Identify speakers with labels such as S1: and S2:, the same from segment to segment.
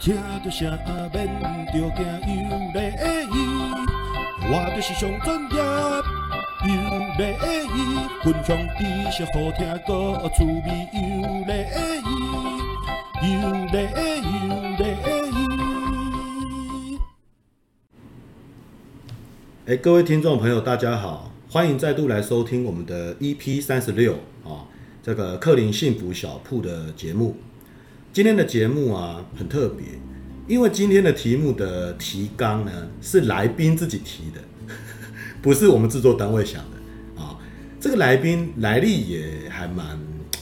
S1: 听着声免着惊，有礼仪，我就是上专业，有礼仪，分享知识好听，个趣味，有礼仪，有礼仪，有礼仪。
S2: 哎，各位听众朋友，大家好，欢迎再度来收听我们的 EP 三十六啊，这个克林幸福小铺的节目。今天的节目啊很特别，因为今天的题目的提纲呢是来宾自己提的，不是我们制作单位想的啊。这个来宾来历也还蛮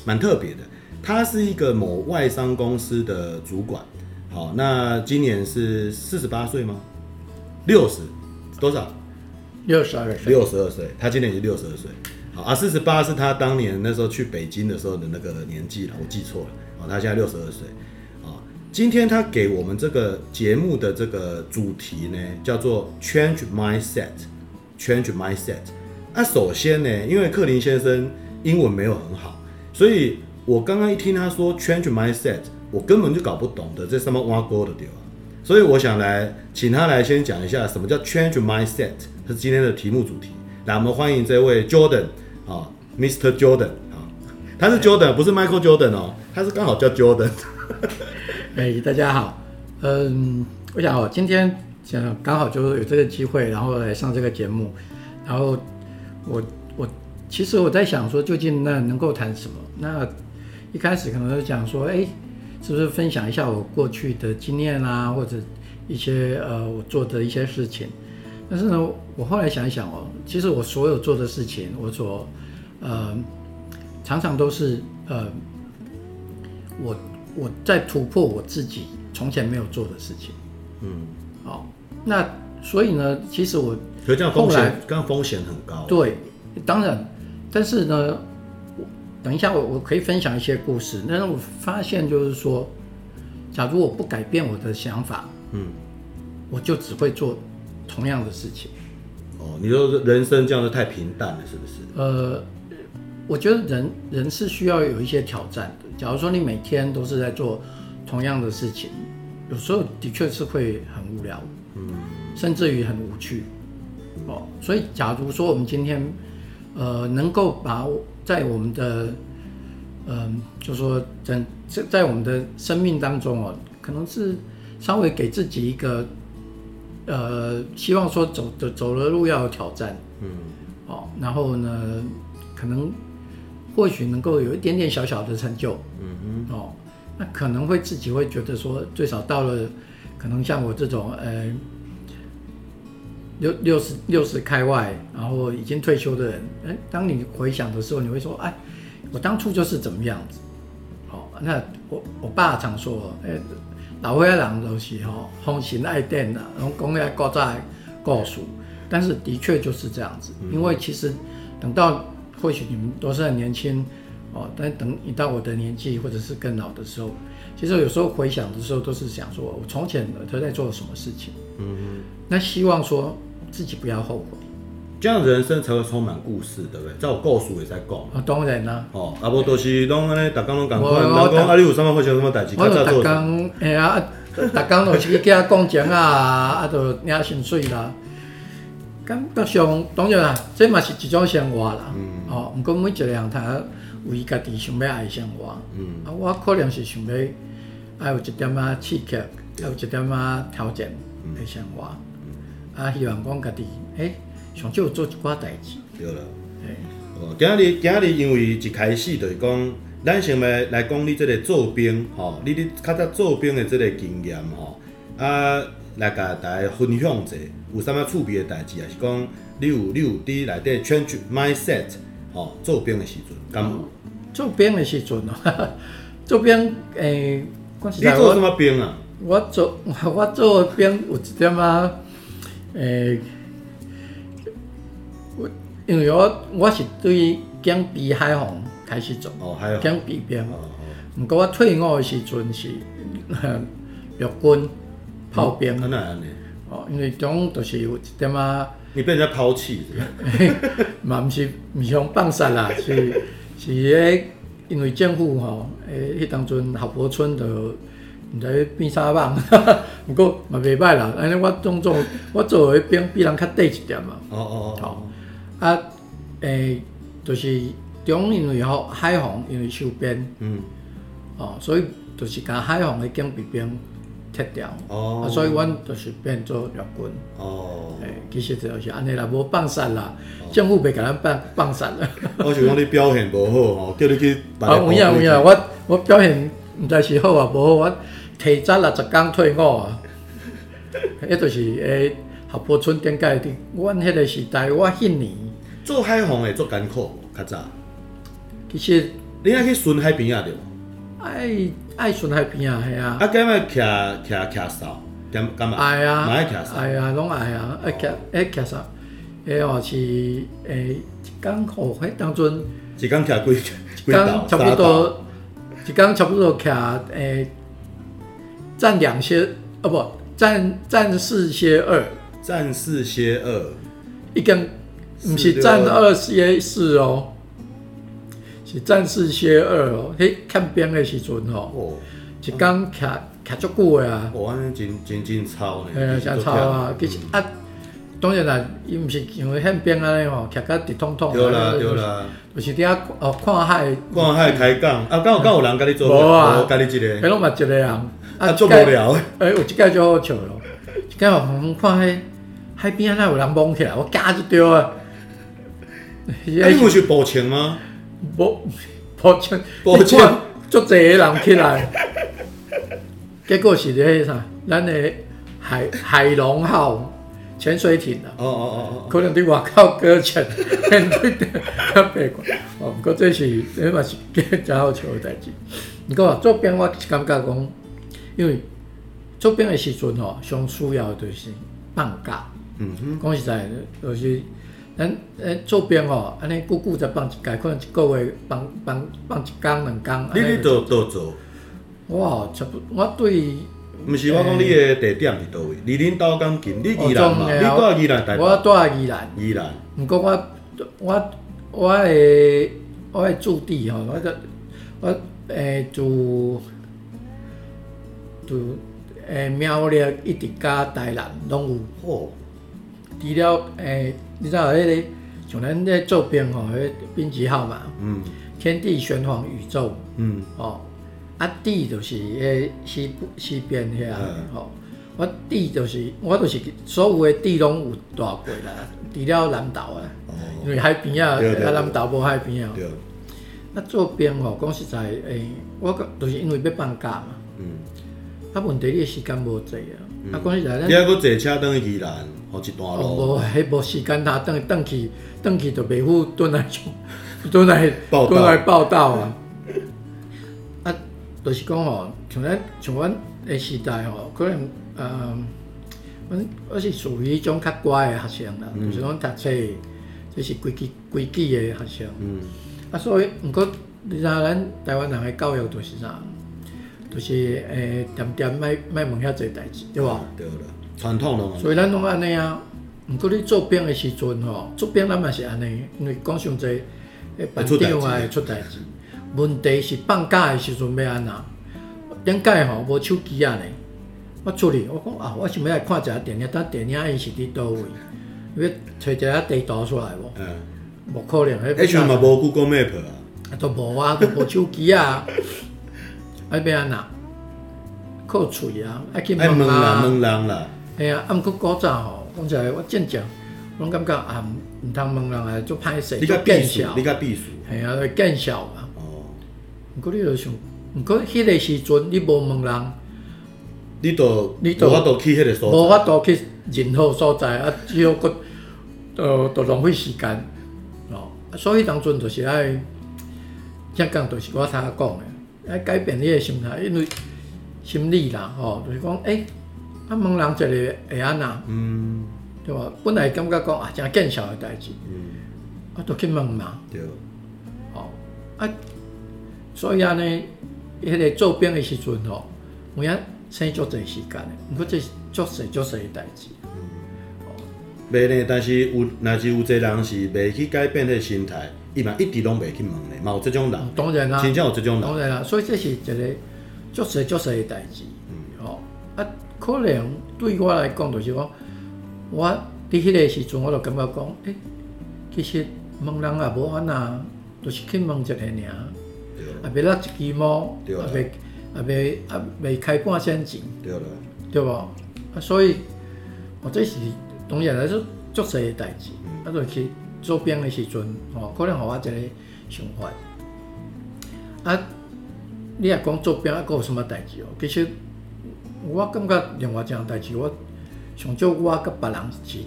S2: 蛮特别的，他是一个某外商公司的主管。好，那今年是四十八岁吗？六十多少？
S3: 六十二岁。
S2: 六十二岁，他今年已经六十二岁。好啊，四十八是他当年那时候去北京的时候的那个年纪了，我记错了。他现在六十二岁，啊，今天他给我们这个节目的这个主题呢，叫做 Change Mindset，Change Mindset。那首先呢，因为克林先生英文没有很好，所以我刚刚一听他说 Change Mindset，我根本就搞不懂的，这什么挖沟的地方？所以我想来请他来先讲一下什么叫 Change Mindset，这是今天的题目主题。来，我们欢迎这位 Jordan 啊，Mr. Jordan 啊。他是 Jordan，不是 Michael Jordan 哦，他是刚好叫 Jordan。
S3: 哎，大家好，嗯，我想哦，今天想刚好就有这个机会，然后来上这个节目，然后我我其实我在想说，究竟那能够谈什么？那一开始可能就讲说，哎，是不是分享一下我过去的经验啊，或者一些呃我做的一些事情？但是呢，我后来想一想哦，其实我所有做的事情，我所呃。常常都是呃，我我在突破我自己从前没有做的事情，嗯，好，那所以呢，其实我
S2: 可这样风险，风险很高，
S3: 对，当然，但是呢，等一下我我可以分享一些故事，但是我发现就是说，假如我不改变我的想法，嗯，我就只会做同样的事情。
S2: 哦，你说人生这样子太平淡了，是不是？
S3: 呃。我觉得人人是需要有一些挑战的。假如说你每天都是在做同样的事情，有时候的确是会很无聊，嗯，甚至于很无趣，哦。所以，假如说我们今天，呃，能够把在我们的，嗯、呃，就说在在我们的生命当中哦，可能是稍微给自己一个，呃，希望说走的走的路要有挑战，嗯，哦，然后呢，可能。或许能够有一点点小小的成就，嗯哼，哦，那可能会自己会觉得说，最少到了，可能像我这种，呃，六六十六十开外，然后已经退休的人，哎，当你回想的时候，你会说，哎，我当初就是怎么样子，哦，那我我爸常说，哎，老岁仔人都是吼，风行爱电的，然后讲要高在高数，但是的确就是这样子，因为其实等到。或许你们都是很年轻，哦，但等你到我的年纪或者是更老的时候，其实有时候回想的时候，都是想说，我从前都在做什么事情，嗯嗯，那希望说自己不要后悔，
S2: 这样人生才会充满故事，对不对？在我故事也在讲，
S3: 啊，当然啦，
S2: 哦，啊，不都是拢安尼，大家拢讲，我讲啊，你有什么发生什么代志？
S3: 我大家，哎呀，大家都是去给他讲讲啊，啊，都领薪水啦。感觉上当然啦，这嘛是一种生活啦。嗯。哦，毋过每一个人他为家己想要爱的生活。嗯。啊，我可能是想要爱有一点仔刺激，爱有一点仔挑战的生活。嗯。啊，希望讲家己，诶，上少做一寡代志。
S2: 对了。嘿。哦，今日今日因为一开始就是讲，咱想要来讲你即个做兵，吼、哦，你你较早做兵的即个经验，吼、哦，啊。来甲大家分享者有啥物趣味的代志，也是讲你有你有伫内底 change mindset 吼，做兵的时阵，敢有？
S3: 做兵的时阵哦，做兵诶、欸，
S2: 你做什么兵啊？
S3: 我做 我做兵有一点啊，诶、欸，我因为我我是对警备海防开始做，哦，海防警备兵，哦哦，毋过我退伍的时阵是 陆军。炮兵，
S2: 嗯、啊那
S3: 哦，因为种都是有一点啊，
S2: 你被人家抛弃，
S3: 嘛毋是毋是讲放杀啦，是是诶，因为政府吼，诶，迄当阵合浦村就毋知变啥网，毋过嘛袂歹啦。安尼我总总我做诶兵比人较短一点嘛。
S2: 哦哦哦。
S3: 好啊，诶、欸，就是中因为吼海防因为收编，嗯，哦，所以就是甲海防诶警备兵拆掉，哦，啊，所以阮就是变做陆军。哦。诶、欸，其实就是安尼啦，无放散啦，哦、政府袂甲咱放放散啦。
S2: 我想讲你表现无好吼，叫你去。
S3: 啊，有影有影，我我表现毋知是好啊无好我。提早六十工退伍啊！迄就是诶，合浦村顶界的。阮迄个时代，我迄年
S2: 做海防会做艰苦，较早。
S3: 其实
S2: 你爱去巡海边啊？对。
S3: 爱爱巡海边啊，系啊。
S2: 啊，敢爱骑骑骑扫，敢敢嘛？
S3: 爱啊，
S2: 嘛爱徛哨。
S3: 爱啊，拢爱啊，爱骑爱徛哨。诶，话是诶，一工吼，迄当阵。
S2: 一工骑几几
S3: 道？差不多，一工差不多骑诶。占两歇，哦不，占占四歇二，
S2: 占四歇二，
S3: 一根，毋是占二歇四哦，是战士歇二哦。迄看兵的时阵吼，一工徛徛足久的啊。
S2: 哦，安尼真真真操呢。
S3: 哎呀，真操啊！其实啊，当然啦，伊毋是像宪兵安尼哦，徛甲直通通。
S2: 对啦对啦，
S3: 就是伫遐哦看海。
S2: 看海开讲，啊，敢有敢有人甲你做？
S3: 无啊，
S2: 甲你一个。
S3: 迄拢嘛一个人。
S2: 啊，做无聊诶！
S3: 诶，有一届就好笑咯。一届我看迄海边那有人懵起来，我惊就丢 啊！
S2: 你有去报警吗？
S3: 报报警，报警，足侪人起来。结果是咧啥？咱的海海龙号潜水艇啊！
S2: 哦哦哦哦，
S3: 可能伫外口搁浅，面对着较白怪。哦，不过这是这嘛是真好笑的代志。你讲做兵，我感觉讲。因为做兵的时阵吼，上需要就是放假。嗯哼，讲实在，就是咱诶做兵哦，安尼久久才放一届，可能一个月放放放一工两工。
S2: 你你都都做？
S3: 我差不，我对。
S2: 毋是我讲你诶地点伫倒位？离恁兜咁近，你宜兰嘛？你住宜兰？
S3: 我住宜兰。
S2: 宜兰。
S3: 毋过我我我诶我诶驻地吼，我个我诶住。住诶苗栗一直加台南拢有。哦。除了诶，你知道迄个像咱咧做兵吼，迄兵旗号嘛。嗯。天地玄黄宇宙。嗯。哦。啊，地就是诶西西边遐。吼。我地就是我就是所有的地拢有大过啦，除了南岛啊。哦。因为海边啊，啊南岛无海边啊。对。啊，做兵吼，讲实在诶，我个就是因为要放假嘛。嗯。啊，问题你时间无济啊！啊，讲实在，
S2: 你还佫坐车转去宜兰，好一段路。
S3: 无，迄无时间，他转转去，转去就袂赴转来，转来转来报道啊！啊，就是讲吼，像咱像阮诶时代吼，可能呃，阮我是属于迄种较乖诶学生啦，就是讲读册，就是规矩规矩诶学生。嗯。啊，所以毋过，你知影咱台湾人诶教育就是啥？就是诶，点点卖卖问遐侪代志，对吧？
S2: 对了，传统咯。
S3: 所以咱拢安尼啊。毋过你做兵诶时阵吼，做兵咱嘛是安尼，因为讲上济诶班长啊会出代志。问题是放假诶时阵要安怎？顶解吼无手机啊呢？我出去，我讲啊，我想要来看一下电影，但电影伊是伫倒位？因为找一下地图出来无？嗯。无可能，迄。
S2: 迄阵嘛无 Google Map 啊。
S3: 啊，都无啊，都无手机啊。啊要安怎？靠嘴啊！爱去问人，
S2: 问人啦。
S3: 系啊，啊毋过古早吼，讲起来我真正，我感觉啊，毋通问人来，做歹势，做见笑。
S2: 你较避暑。
S3: 系啊，见笑嘛。哦。毋过你着想，毋过迄个时阵你无问人，
S2: 你着你着无法度去迄个所在，
S3: 无法度去任何所在啊，只有个呃，着浪费时间。哦，所以当阵着是爱，正讲着是我头讲的，爱改变你的心态，因为心理啦，吼，就是讲，诶、欸，啊，问人一个会安那，嗯，对吧？本来感觉讲啊，真见笑的代志，嗯，啊，都去问嘛，对，哦，啊，所以安尼，迄个做兵的时阵吼，有影省足侪时间的，毋过这是足细足细的代志，嗯，
S2: 袂呢，但是有，若是有侪人是袂去改变迄个心态。伊嘛一直拢袂去问的，嘛有这种人，
S3: 当然啦，
S2: 真正有这种人，
S3: 当然啦，所以这是一个足侪足侪的代志，可能对我来讲，就是讲，我伫迄个时阵，我就感觉讲，诶、欸，其实问人也无安那，就是去问一下尔，也袂落一支毛，也袂也袂也袂开半仙钱，对无？啊，所以，我这是当然来说足侪诶代志，啊，就去做兵诶时阵，吼，可能互我一个想法，啊。你也讲做兵，还佫有什么代志哦？其实我感觉另外一项代志，我上少我甲别人是，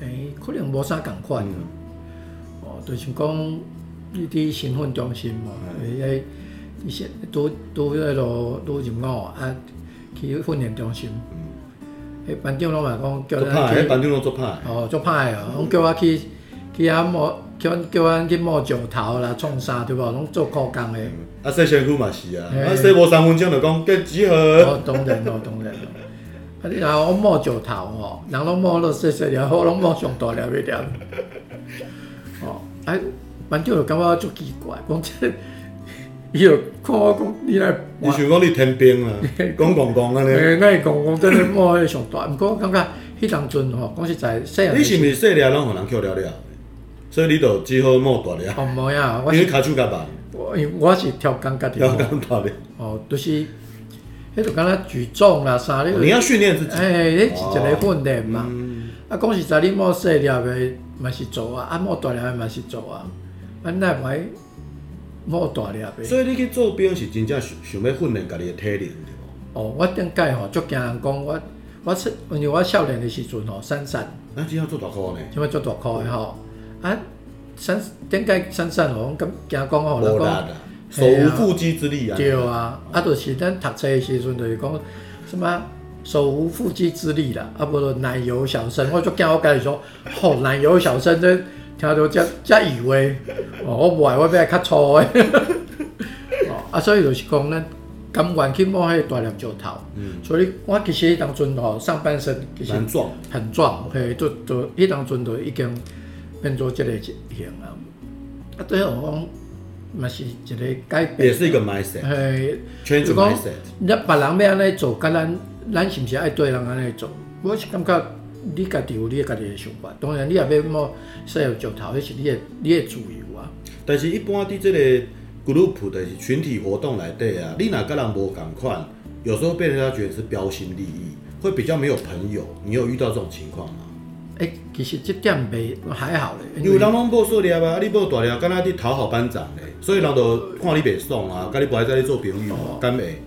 S3: 诶、欸，可能无啥共款。哦，就是讲你伫身份中心嘛，诶，伊些拄拄迄落拄入伍啊，去训练中心。诶、嗯，班长拢嘛讲叫咱去，
S2: 班长拢做歹。
S3: 哦，做歹哦，拢叫我去去遐摸，叫阮叫阮去摸石头啦，创啥对无？拢做苦工诶。
S2: 啊，洗身躯嘛是啊，啊洗无三分钟就讲结集合。
S3: 哦，当然咯，当然咯。啊，你若我摸石头吼，人拢摸了细细粒，我拢摸上大粒一点。哦，哎，班长就感觉足奇怪，讲这，伊就看我讲，你来。
S2: 你想讲你天兵啊？讲讲讲安尼。
S3: 诶，那讲讲真诶摸迄上大，毋过我感觉迄当阵吼，讲实在细
S2: 汉。你是毋是细粒拢互人扣了了？所以你就只好摸大粒。
S3: 哦，无呀，
S2: 因为骹手较慢。
S3: 我我是跳钢家己，
S2: 跳钢大的。
S3: 哦，就是，迄就敢若举重啦啥，你
S2: 要训练自己。
S3: 哎，迄是一个训练嘛。啊，讲实在，你摸细粒的嘛是做啊，啊摸大粒的嘛是做啊，啊奈唔爱摸大粒的。
S2: 所以你去做兵是真正想想要训练家己的体力，
S3: 哦，我顶届吼，足惊人讲我，我出，因为我少年的时阵吼，闪闪。
S2: 啊，只要做大箍呢？
S3: 只要做大箍的吼，啊。三点解三三哦？咁惊讲哦，人讲
S2: 手无缚鸡之力啊。
S3: 对啊，啊，就是咱读册的时阵，就是讲什么手无缚鸡之力啦，啊，无就奶油小生，我就惊我家己说，吼，奶油小生，这听到这这以为，哦，我唔爱，我变较粗诶。哦，啊，所以就是讲咱甘愿去摸迄大粒石头。嗯。所以我其实迄当阵吼，上半身其实很壮，很壮，嘿，就就迄当阵就已经。变做这个型啊！啊，对我讲，嘛是一个改变，
S2: 也是一个 mindset。
S3: 嘿，就讲，你别人要安尼做，甲咱，咱是毋是爱对人安尼做？我是感觉你家己有你家己的想法。当然，你也要莫说有石头，那是你的你的自由啊。
S2: 但是，一般伫这个 group 的群体活动内底啊，你若甲人无共款，有时候被人家觉得是标新立异，会比较没有朋友。你有遇到这种情
S3: 况吗？其实这点袂还好咧，
S2: 因为人拢报数粒啊，啊你报大粒，敢若你讨好班长咧，所以人就看你袂爽啊，甲你不爱在你做朋友，敢会？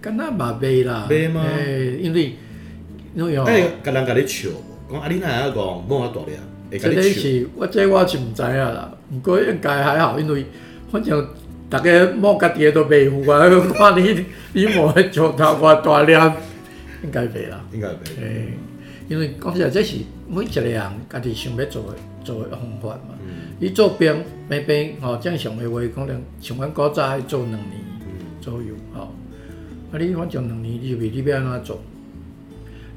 S3: 敢若嘛袂啦，
S2: 袂吗？
S3: 诶，因为因为哦，
S2: 诶，甲人甲你笑，讲啊你哪会晓讲摸啊大粒，会甲你
S3: 是我这我是毋知影啦，毋过应该还好，因为反正大家摸家己的都袂负啊，看你你摸的石头偌大粒，应该袂啦，
S2: 应该袂。诶，
S3: 因为讲实在这是。每一个人家己想要做的做的方法嘛，伊、嗯、做兵兵兵吼，正常的话可能像阮古早爱做两年左右吼，啊你反正两年你未你要安怎做？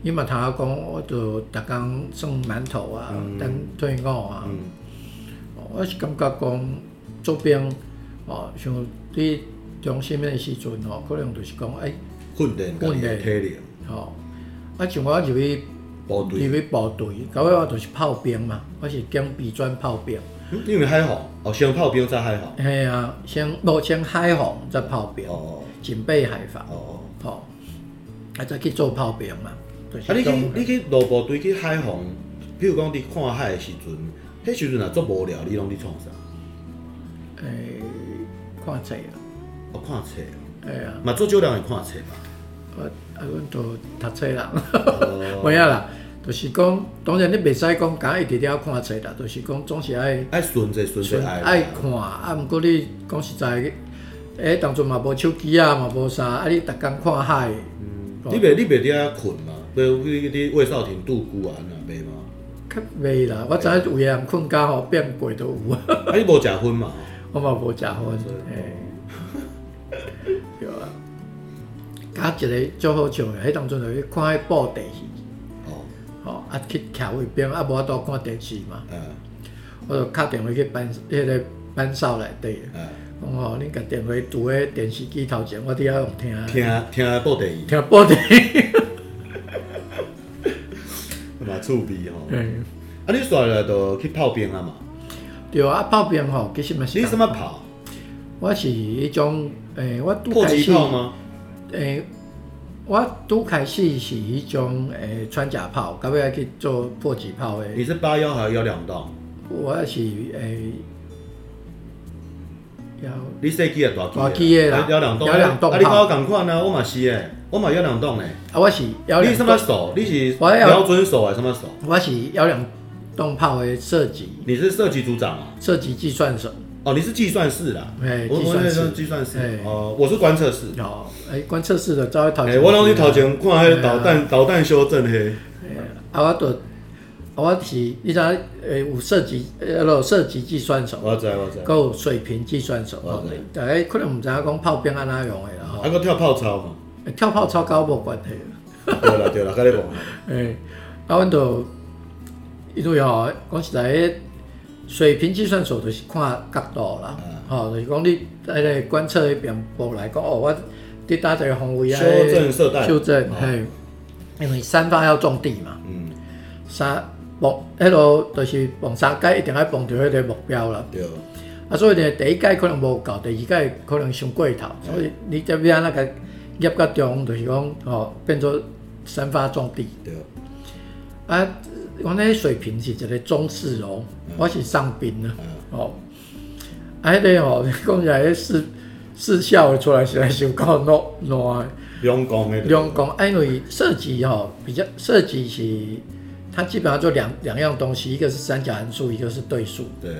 S3: 你嘛通讲，我就逐工送馒头啊，等退伍啊，嗯、我是感觉讲做兵哦，像你中心的时阵吼，可能就是讲哎
S2: 训练训练体力，
S3: 吼，啊像我入去。入去部队，到尾我就是炮兵嘛，我是经备转炮兵。
S2: 因为海防，哦，先炮兵再海防。
S3: 系啊，先无先海防再炮兵。哦。警备海防。哦。好，啊再去做炮兵嘛。
S2: 啊，你去你去落部队去海防，比如讲你看海的时阵，迄时阵也足无聊，你拢伫创啥？
S3: 诶，看册啊。
S2: 哦，看册。
S3: 系啊。
S2: 嘛，做少人会看册吧？
S3: 我啊，阮都读册啦，无影啦。就是讲，当然你袂使讲，敢一直了看册啦。就是讲，总是爱
S2: 爱顺者顺者爱
S3: 爱看。啊，毋过你讲实在，诶、欸，当阵嘛无手机啊，嘛无啥，啊，你逐工看海。
S2: 嗯。你袂你袂伫遐困嘛？比如你你魏少廷、杜姑啊，安啊袂吗？
S3: 较袂啦，我知影有个人困觉吼变鬼都有啊。
S2: 啊，你无食薰嘛？
S3: 我嘛无食薰。诶。加一个最好笑诶，迄当阵就去看迄布袋戏。哦，哦啊去徛位边，啊无法度看电视嘛。嗯。我就敲电话去班，迄个班哨内底。嗯。哦，恁甲电话拄喺电视机头前，我伫遐用听。
S2: 听听报电视。
S3: 听报电影。
S2: 嘛趣味吼。
S3: 嗯。
S2: 啊，你煞来就去炮兵啊嘛？
S3: 对啊，炮兵吼，其实嘛是。
S2: 你什么炮？
S3: 我是迄种诶，我拄开始。诶，我拄开始是迄种诶穿甲炮，到尾去做迫击炮诶。
S2: 你是八幺还是幺两栋？
S3: 我是诶。
S2: 你设计啊大
S3: 大机诶啦，
S2: 幺两栋，
S3: 幺两栋，
S2: 啊你跟我同款啊，我嘛是诶，我嘛幺两栋诶。
S3: 啊，我是幺两。
S2: 你什么手？你是瞄准手还是什么手？
S3: 我是幺两栋炮诶设计。
S2: 你是设计组长啊？
S3: 设计计算手。
S2: 哦，你是计算式啦。
S3: 哎，
S2: 计算室，计算室。哦，我是观测室。
S3: 哦，哎，观测室的，稍微头前。
S2: 哎，我拢去头前看迄个导弹，导弹修正嘿。
S3: 啊，我都。我是，你知诶有射击，呃，咯射击计算手，
S2: 我知我知，
S3: 搁有水平计算手，我知。大家可能毋知影讲炮兵安怎用诶啦吼。
S2: 还搁跳炮操嘛？
S3: 跳炮操甲我无关系。
S2: 对啦对啦，甲你无。
S3: 诶，啊，阮着因为吼，讲实在，诶水平计算所就是看角度啦，吼，就是讲你喺个观测迄边部来讲，哦，我伫搭一个方位啊，
S2: 修正射带，
S3: 修正，嘿，因为三发要种地嘛，嗯，三。望，迄落就是望三阶，一定爱望着迄个目标啦。对。啊，所以呢，第一阶可能无够，第二阶可能伤过头，所以你这边那个业个中，就是讲哦，变做三发种地。对。啊，我那水平是一个中士哦，我是上兵啊。哦。啊，迄个哦，讲起来迄四四校出来是来伤够 烂烂。
S2: 两公的。
S3: 两公，因为设计吼比较设计是。它基本上就两两样东西，一个是三角函数，一个是对数。对，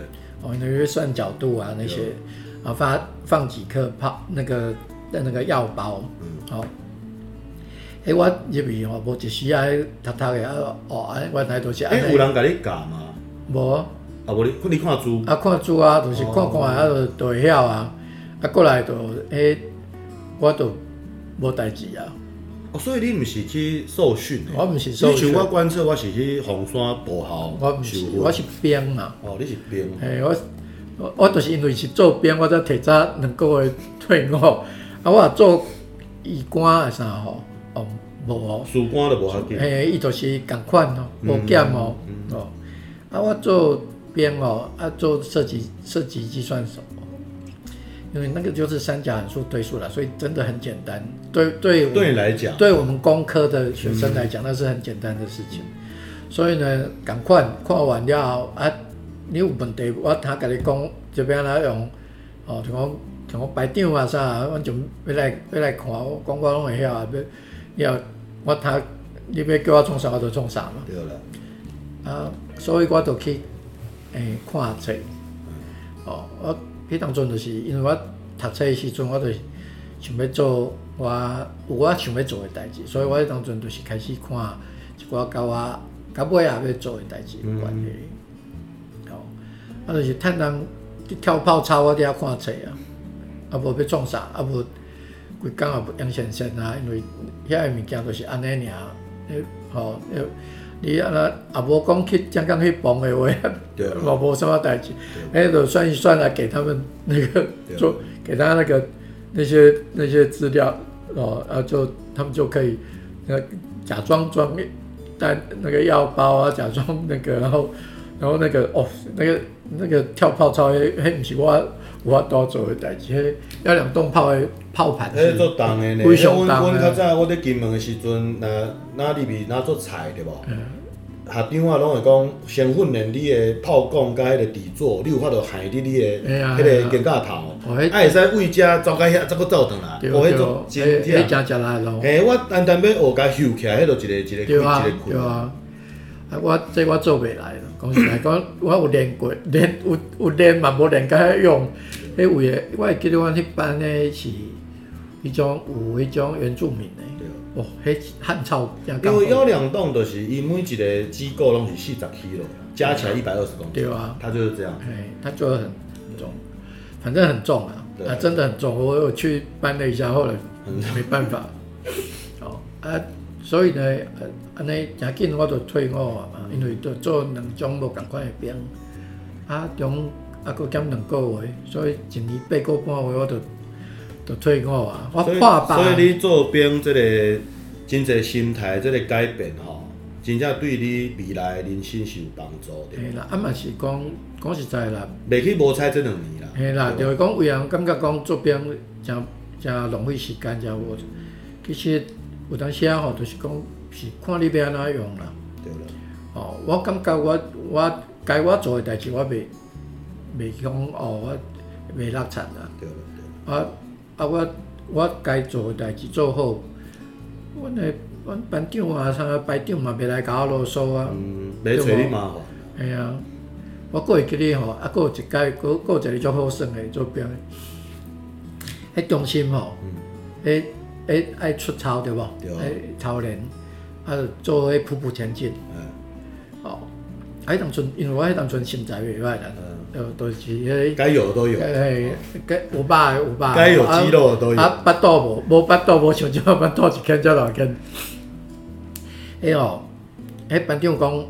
S3: 哦，你会算角度啊那些，啊发放几颗炮那个那个药包，嗯，好、哦。诶，我入去吼，无一时啊，读读的啊，哦，原来都是。诶，
S2: 有人甲你教吗？
S3: 无。
S2: 啊，无你你看书。
S3: 啊，看书啊，就是看看啊，就就会晓啊。啊，过来就诶，我都无代志啊。
S2: 哦，所以你毋是去受训？
S3: 我毋是受训。
S2: 你像我观测，我是去红山步校。
S3: 我毋是，我是兵嘛。
S2: 哦，你是兵。
S3: 诶，我我我就是因为是做兵，我才提早两个月退伍。啊，我也做医官啊啥吼，哦，无哦。输
S2: 官都无要紧。
S3: 诶，伊就是共款哦，无减哦。哦，啊，我做编哦，啊，做设计设计计算手。因为那个就是三角函数对数了，所以真的很简单。对对，
S2: 对你来讲，
S3: 对我们工科的学生来讲，嗯、那是很简单的事情。所以呢，赶快看完了后啊，你有问题，我他跟你讲这边来用，哦，像我像我排长啊啥，我就要来要来看，我讲我拢会晓啊，要要我他你要叫我创啥我就创啥嘛。对了。啊，所以我就去诶、欸、看册，哦，我。迄当阵就是因为我读册诶时阵，我就想要做我有我想要做诶代志，所以我迄当阵就是开始看一寡甲我甲尾仔要做诶代志有关系。哦、嗯，啊，就是趁人跳泡操，我伫遐看册啊，啊无要创啥，啊无规工也不养先生啊，因为遐个物件都是安尼尔，诶，吼，你安那也无讲去刚刚去绑的话，我 无什么代志，哎，就算一算来给他们那个做，给他那个那些那些资料，哦，然后就他们就可以那假装装带那个药包啊，假装那个，然后然后那个哦，那个那个跳炮操，嘿，不是我我多做的代志，嘿，要两栋炮的炮盘，
S2: 哎，做重诶呢。非常重。我我较早我伫金门的时阵，那那里面那做菜对不？嗯。校长啊，拢会讲先训练你的炮管甲迄个底座，你有法度害你你的迄个肩胛头，啊会使为遮走到遐，再搁走转来，哦，迄种真忝。
S3: 真真来咯。
S2: 嘿，我单单要学甲修起来，迄个一个一个一个开一个开。
S3: 啊，我这我做袂来咯。讲实来讲，我有练过，练有有练嘛，无练甲遐用。迄位，我会记得阮迄班诶是，迄种有迄种原住民诶。哦，迄汉草，
S2: 因为幺两栋就是伊每一个机构拢是四十 kg，加起来一百二十公斤。对啊，他就是这样。
S3: 哎，它就很重，反正很重啊，啊，真的很重。我有去搬了一下，后来没办法。哦啊，所以呢，安尼诚紧我就退伍啊嘛，因为做做两种无共款的兵，啊，中啊，佫减两个月，所以一年八个半月我就就退伍啊。我破吧。
S2: 所以你做兵这个真侪心态即个改变吼，真正对你未来人生是有帮助的。
S3: 系啦，啊嘛是讲讲实在啦，
S2: 袂去无猜这两年啦。
S3: 系啦，就是讲有人感觉讲做兵诚诚浪费时间，诚无。其实有当时啊吼，就是讲是看你要安怎用啦。
S2: 对啦。
S3: 哦，我感觉我我该我做诶代志，我未未讲哦，我未落产啦。
S2: 对啦对啦。
S3: 啊啊，我我该做诶代志做好，阮诶阮班长啊，啥个排长嘛，袂来甲我啰嗦啊。
S2: 嗯，袂找你麻烦。
S3: 系啊，我过会记哩吼，啊，阁有一届，阁阁有一个足好耍诶做兵的，迄中心吼，诶诶爱出操对无？对。爱操练，啊，做迄噗噗前进。嗯。哦，啊，迄当阵，因为我迄当阵身材袂歹啦。呃，都是迄。该
S2: 有的都有。
S3: 诶，该有肉的有肉。
S2: 该有肌肉的都有。
S3: 啊，腹肚无，无腹肚无像即个腹肚一斤才两圈。诶哦，迄班长讲，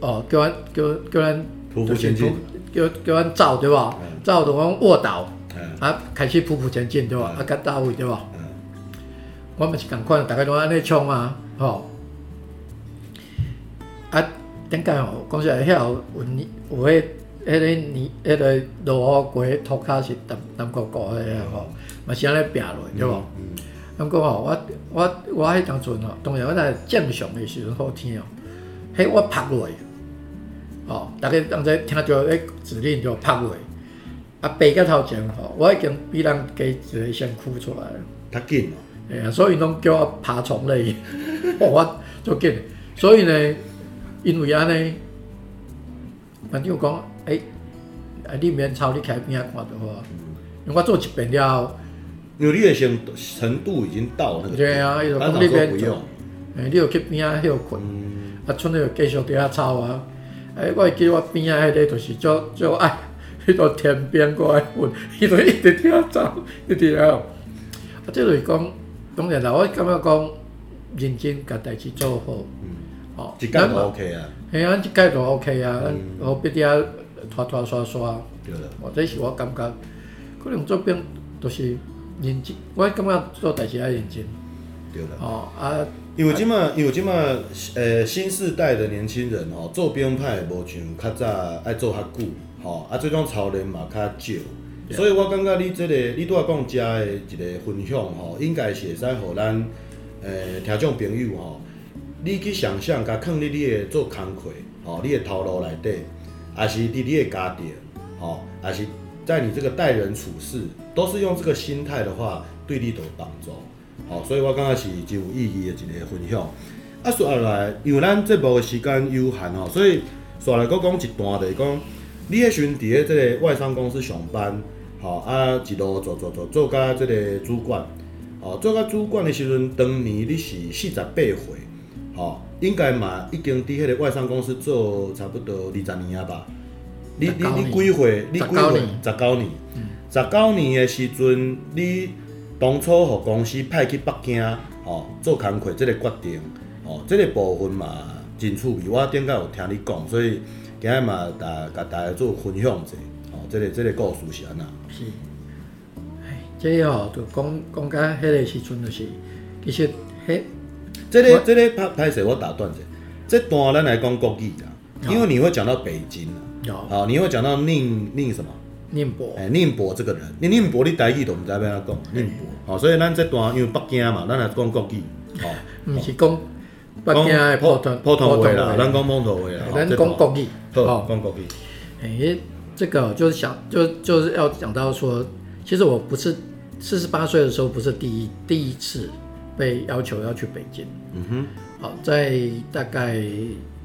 S3: 哦，叫阮叫叫阮，就是叫叫阮走对无？走就讲卧倒，啊，开始噗噗前进对无？啊，甲到位对无？我嘛是共款，逐个拢安尼冲啊，吼。啊，顶个吼，讲实在，遐有有迄。迄个泥，迄个落雨过涂骹是淡淡糊糊诶啊吼，嘛是安尼拼落，对无？咁讲吼，我我我迄当阵吼，当然我在正常诶时阵好听哦，迄我拍落，吼，逐个当在听着迄指令就拍落，啊，爬到头前吼，我已经比人加一个身躯出来了，
S2: 较紧哦，
S3: 哎呀，所以拢叫我爬虫类，我足紧，所以呢，因为安尼，反正讲。诶，啊！你免抄，你开边仔看就好。因为我做一遍了后，
S2: 因为你的程程度已经到那个。
S3: 对啊，伊就讲你免做。诶，你又去边仔休困，啊，剩了继续伫遐抄啊。诶，我会记我边仔迄个就是做做爱，迄个天边过来混，伊就一直伫遐操，一直遐。啊，即就是讲，当然啦，我感觉讲认真甲代志做好。嗯。
S2: 哦，一届就 OK 啊。
S3: 系啊，一届就 OK 啊，我别啲拖拖刷刷，或者是我感觉，可能做兵都是认真，我感觉做代志要认真。
S2: 对了。
S3: 哦啊，
S2: 因为即马，因为即马，诶，新世代的年轻人哦，做兵派无像较早爱做较久，吼，啊，即种操练嘛较少，所以我感觉你这个，你拄仔讲遮的一个分享吼，应该是会使互咱诶听众朋友吼，你去想象，甲囥伫你的做工课，吼，你的头脑内底。还是伫你的家庭，吼，还是在你这个待人处事，都是用这个心态的话，对你都有帮助，吼。所以我感觉是真有意义的一个分享。啊，说来，因为咱节目时间有限吼，所以说来，搁讲一段就是讲，你迄时阵伫咧这个外商公司上班，吼，啊，一路做做做做到即个主管，哦，做到主管的时阵，当年你是四十八岁，吼。应该嘛，已经伫迄个外商公司做差不多二十年啊吧。你你你几岁？你几岁？十九年。十九年的时阵，你当初互公司派去北京，吼做工课，即个决定，吼，这个部分嘛真趣味。我顶下有听你讲，所以今日嘛，大甲大家做分享者，吼，这个这个故事是安那？
S3: 是。哎，这吼就讲讲到迄个时阵，就是其实迄。
S2: 这个这个拍拍摄我打断者，这段咱来讲国语啦，因为你会讲到北京啦，好，你会讲到宁宁什么？
S3: 宁波。哎，
S2: 宁波这个人，你宁波你台语都唔知要安怎讲，宁波。好，所以咱这段因为北京嘛，咱来讲国语。好，
S3: 唔是讲北京的普通
S2: 普通话啦，咱讲普通话啦。
S3: 咱讲国语。
S2: 好，讲国语。
S3: 哎，这个就是想就就是要讲到说，其实我不是四十八岁的时候不是第一第一次。被要求要去北京，嗯哼，好，在大概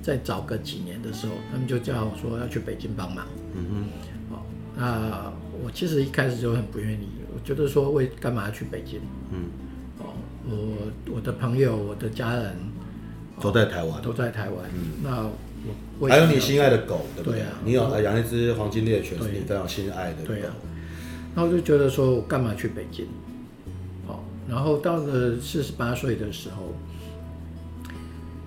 S3: 再早个几年的时候，他们就叫我说要去北京帮忙，嗯哼，好，那我其实一开始就很不愿意，我觉得说为干嘛要去北京，嗯，哦，我我的朋友、我的家人
S2: 都在台湾，
S3: 都在台湾，嗯，那我
S2: 还有你心爱的狗，对不对？你有养一只黄金猎犬，是你非常心爱的狗，对啊，
S3: 那我就觉得说我干嘛去北京？然后到了四十八岁的时候，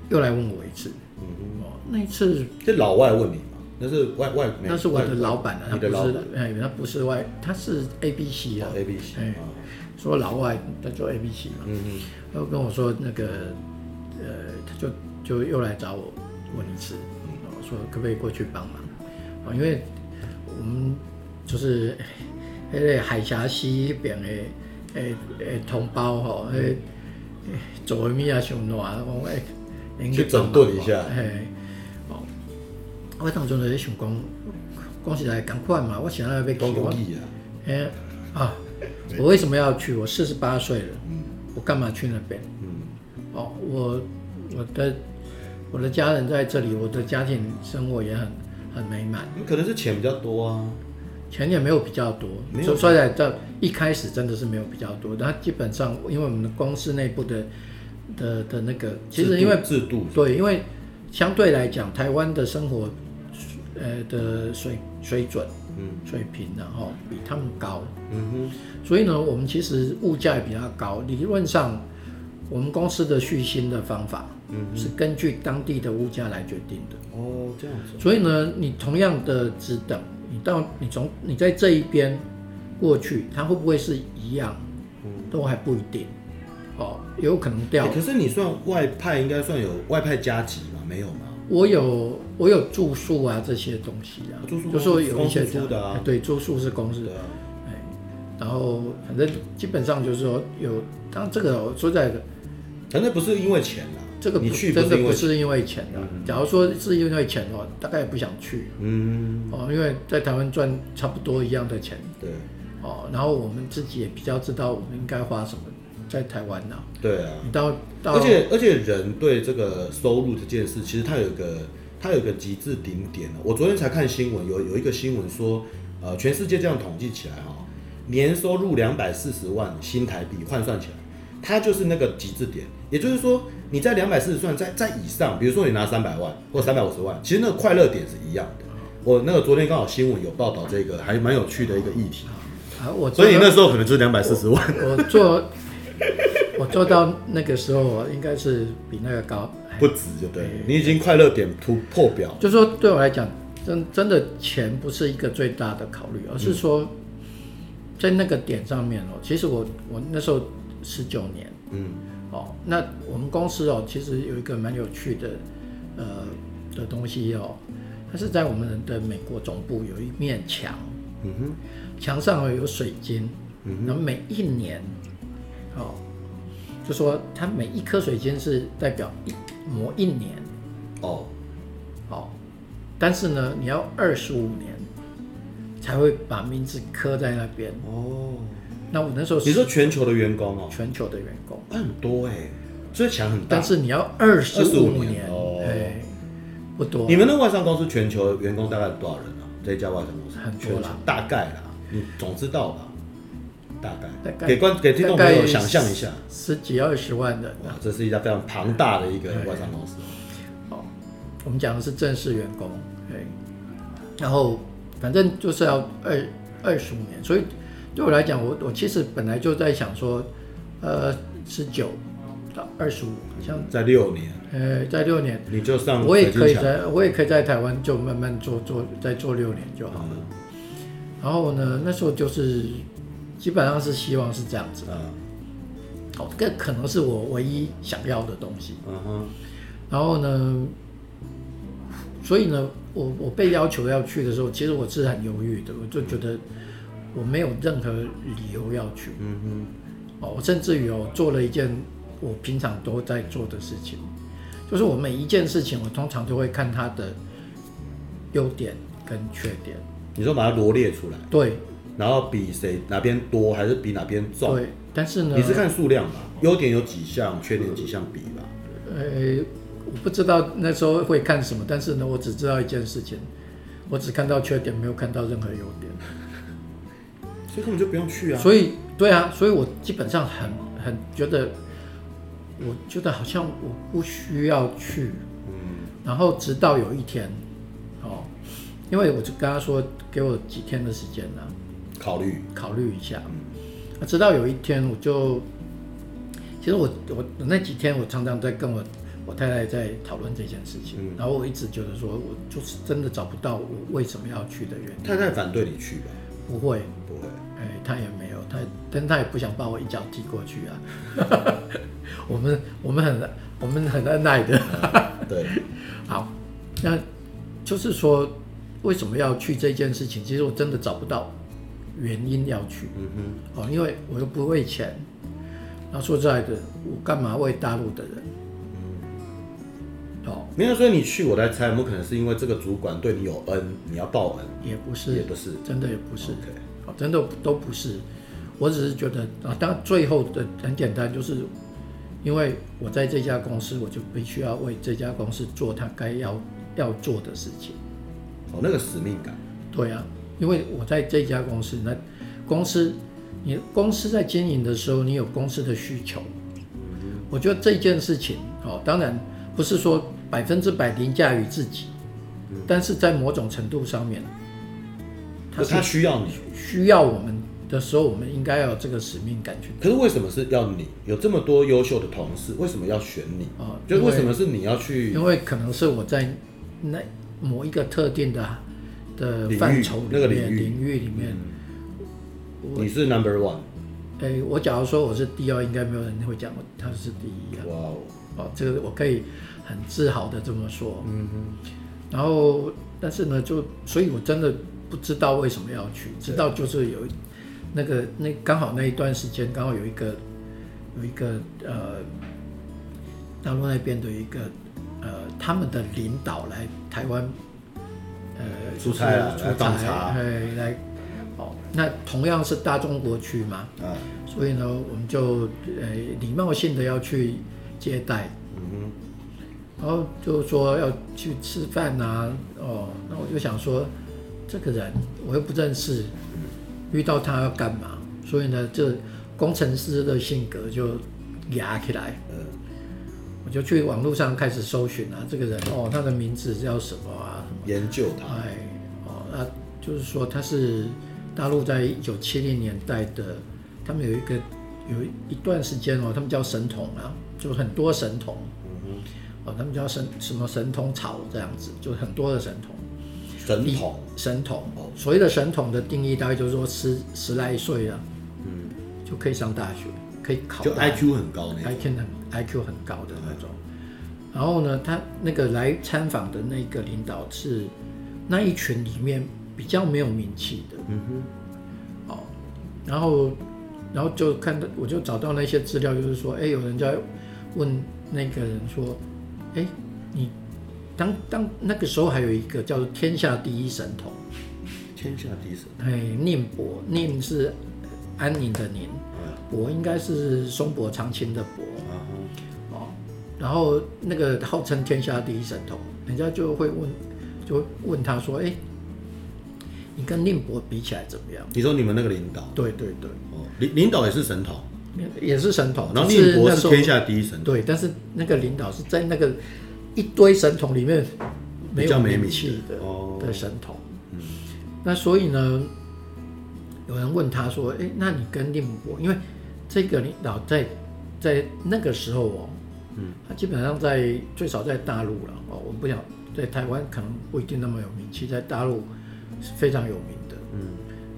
S3: 又来问我一次。嗯，哦，那一次
S2: 这老外问你吗？那是外外，
S3: 那是我的老板啊，他不是，哎，他不是外，他是 A B C 啊
S2: ，A B C，
S3: 哎，说老外他做 A B C 嘛，嗯嗯，他跟我说那个，呃，他就就又来找我问一次，我说可不可以过去帮忙啊？因为我们就是那个海峡西那边的诶诶同胞哈，诶做米啊上暖，我诶
S2: 去整顿一下，
S3: 哦。我当中咧想讲，讲起来赶快嘛，我想要要去。
S2: 讲公益啊！
S3: 诶啊，我为什么要去？我四十八岁了，嗯，我干嘛去那边？嗯，哦，我我的我的家人在这里，我的家庭生活也很很美满。
S2: 你可能是钱比较多啊，
S3: 钱也没有比较多。没有。说在这一开始真的是没有比较多，但基本上因为我们的公司内部的的的那个，其实因为
S2: 制度
S3: 对，因为相对来讲，台湾的生活。呃的水水准，嗯，水平然后比他们高，嗯哼，所以呢，我们其实物价也比较高。理论上，我们公司的续薪的方法，嗯，是根据当地的物价来决定的。
S2: 哦，这样子。
S3: 所以呢，你同样的值等，你到你从你在这一边过去，它会不会是一样？嗯，都还不一定。哦，有可能掉。
S2: 可是你算外派，应该算有外派加急吗？没有吗？
S3: 我有我有住宿啊，这些东西啊，
S2: 住宿
S3: 就说有一些
S2: 住的啊，
S3: 对，住宿是公司的，哎，然后反正基本上就是说有，当这个说在的，
S2: 反正不是因为钱啊，
S3: 这个不去真的不是因为钱的，假如说是因为钱的话，大概也不想去，嗯，哦，因为在台湾赚差不多一样的钱，
S2: 对，
S3: 哦，然后我们自己也比较知道我们应该花什么。在台湾呢？
S2: 对啊，
S3: 你到，到
S2: 而且而且人对这个收入这件事，其实它有一个它有一个极致顶点。我昨天才看新闻，有有一个新闻说，呃，全世界这样统计起来哈，年收入两百四十万新台币换算起来，它就是那个极致点。也就是说，你在两百四十算在在以上，比如说你拿三百万或三百五十万，其实那个快乐点是一样的。我那个昨天刚好新闻有报道这个，还蛮有趣的一个议题
S3: 啊。我
S2: 所以你那时候可能就是两百四十万。
S3: 我做。我做到那个时候，我应该是比那个高，
S2: 不止就对。你已经快乐点突破表，
S3: 就是说对我来讲，真真的钱不是一个最大的考虑，而是说在那个点上面哦。其实我我那时候十九年，嗯，哦，那我们公司哦，其实有一个蛮有趣的呃的东西哦，它是在我们的美国总部有一面墙，嗯哼，墙上有水晶，嗯，然后每一年。哦，就说它每一颗水晶是代表一磨一年，哦，哦，但是呢，你要二十五年才会把名字刻在那边。哦，那我那时候
S2: 你说全球的员工哦，
S3: 全球的员工
S2: 很多哎，所以强很大，
S3: 但是你要二十五年哦，哎，不多。
S2: 你们的外商公司全球员工大概多少人啊？这一家外商公司
S3: 很多啦，
S2: 大概啦，你总知道吧？大概给观给听众朋友想象一下，
S3: 十几二十万人，
S2: 哇，这是一家非常庞大的一个外商公司。
S3: 哦，我们讲的是正式员工，对，然后反正就是要二二十五年，所以对我来讲，我我其实本来就在想说，呃，十九到二十五，好像
S2: 在六年，
S3: 呃，在六年，
S2: 你就上，
S3: 我也可以在，我也可以在台湾就慢慢做做，再做六年就好了。然后呢，那时候就是。基本上是希望是这样子的，哦，这可能是我唯一想要的东西。嗯哼。然后呢，所以呢，我我被要求要去的时候，其实我是很犹豫的，我就觉得我没有任何理由要去。嗯哼。哦，我甚至于哦，做了一件我平常都在做的事情，就是我每一件事情，我通常都会看它的优点跟缺点。
S2: 你说把它罗列出来。
S3: 对。
S2: 然后比谁哪边多，还是比哪边重？
S3: 对，但是呢，
S2: 你是看数量吧？优点有几项，缺点几项比吧？
S3: 呃，我不知道那时候会看什么，但是呢，我只知道一件事情，我只看到缺点，没有看到任何优点，
S2: 所以根本就不用去啊。
S3: 所以，对啊，所以我基本上很很觉得，我觉得好像我不需要去。嗯。然后直到有一天，哦，因为我就跟他说，给我几天的时间呢。
S2: 考虑
S3: 考虑一下，嗯直到有一天，我就，其实我我那几天我常常在跟我我太太在讨论这件事情，
S2: 嗯
S3: 然后我一直觉得说，我就是真的找不到我为什么要去的原因。
S2: 太太反对你去吧？
S3: 不会，
S2: 不会。
S3: 哎，他也没有，他，但他也不想把我一脚踢过去啊。我们我们很我们很恩爱的。
S2: 对，
S3: 好，那就是说，为什么要去这件事情？其实我真的找不到原因要去。
S2: 嗯哼，
S3: 哦，因为我又不为钱。那说实在的，我干嘛为大陆的人？哦，
S2: 没有，所以你去，我来猜，有没有可能是因为这个主管对你有恩，你要报恩？
S3: 也不是，
S2: 也不是，
S3: 真的也不是。哦，真的都不是。我只是觉得啊，当然最后的很简单，就是因为我在这家公司，我就必须要为这家公司做他该要要做的事情。
S2: 哦，那个使命感。
S3: 对啊，因为我在这家公司，那公司你公司在经营的时候，你有公司的需求。我觉得这件事情，哦，当然不是说百分之百凌驾于自己，但是在某种程度上面，
S2: 他他需要你，
S3: 需要我们的时候，我们应该要有这个使命感去。
S2: 可是为什么是要你？有这么多优秀的同事，为什么要选你？
S3: 哦，
S2: 就为什么是你要去？
S3: 因为可能是我在那某一个特定的的范畴，
S2: 那个领域
S3: 领域里面，
S2: 你是 number one。
S3: 哎，我假如说我是第二，应该没有人会讲我他是第一啊。
S2: 哇哦，
S3: 哦，这个我可以很自豪的这么说。
S2: 嗯哼，
S3: 然后，但是呢，就所以，我真的不知道为什么要去，直到就是有那个那刚好那一段时间，刚好有一个有一个呃，大陆那边的一个呃，他们的领导来台湾，呃，
S2: 出差啊
S3: 就是来来，哦，那同样是大中国区嘛，
S2: 啊，
S3: 所以呢，我们就呃礼貌性的要去接待。
S2: 嗯
S3: 然后就说要去吃饭啊，哦，那我就想说，这个人我又不认识，遇到他要干嘛？所以呢，这工程师的性格就压起
S2: 来。嗯，
S3: 我就去网络上开始搜寻啊，这个人哦，他的名字叫什么啊？什么？
S2: 研究他，
S3: 哎，哦，那就是说他是大陆在一九七零年代的，他们有一个有一段时间哦，他们叫神童啊，就很多神童。哦，他们叫神什么神童草这样子，就很多的神童。
S2: 神童，
S3: 神童
S2: 哦，
S3: 所谓的神童的定义大概就是说十十来岁啊，
S2: 嗯，
S3: 就可以上大学，可以考
S2: 就 IQ 很高那种。
S3: IQ 很 IQ 很高的那种。然后呢，他那个来参访的那个领导是那一群里面比较没有名气的，
S2: 嗯哼，
S3: 哦，然后然后就看到我就找到那些资料，就是说，哎，有人在问那个人说，哎，你当当那个时候还有一个叫做天下第一神童，
S2: 天下第一神，
S3: 哎，宁伯，宁是安宁的宁，
S2: 啊。
S3: 伯应该是松柏长青的柏。
S2: 啊。
S3: 哦，然后那个号称天下第一神童，人家就会问，就会问他说：“哎，你跟宁伯比起来怎么样？
S2: 你说你们那个领导？”？
S3: 对对对，
S2: 哦，领领导也是神童，
S3: 也是神童。
S2: 然
S3: 后
S2: 宁伯是天下第一神童，
S3: 对，但是那个领导是在那个一堆神童里面没有
S2: 名
S3: 气的
S2: 哦
S3: 的神童。
S2: 嗯
S3: 那所以呢，有人问他说：“哎，那你跟宁伯，因为这个领导在在那个时候哦，
S2: 嗯，
S3: 他基本上在最少在大陆了哦，我们不想在台湾可能不一定那么有名气，在大陆是非常有名的。
S2: 嗯，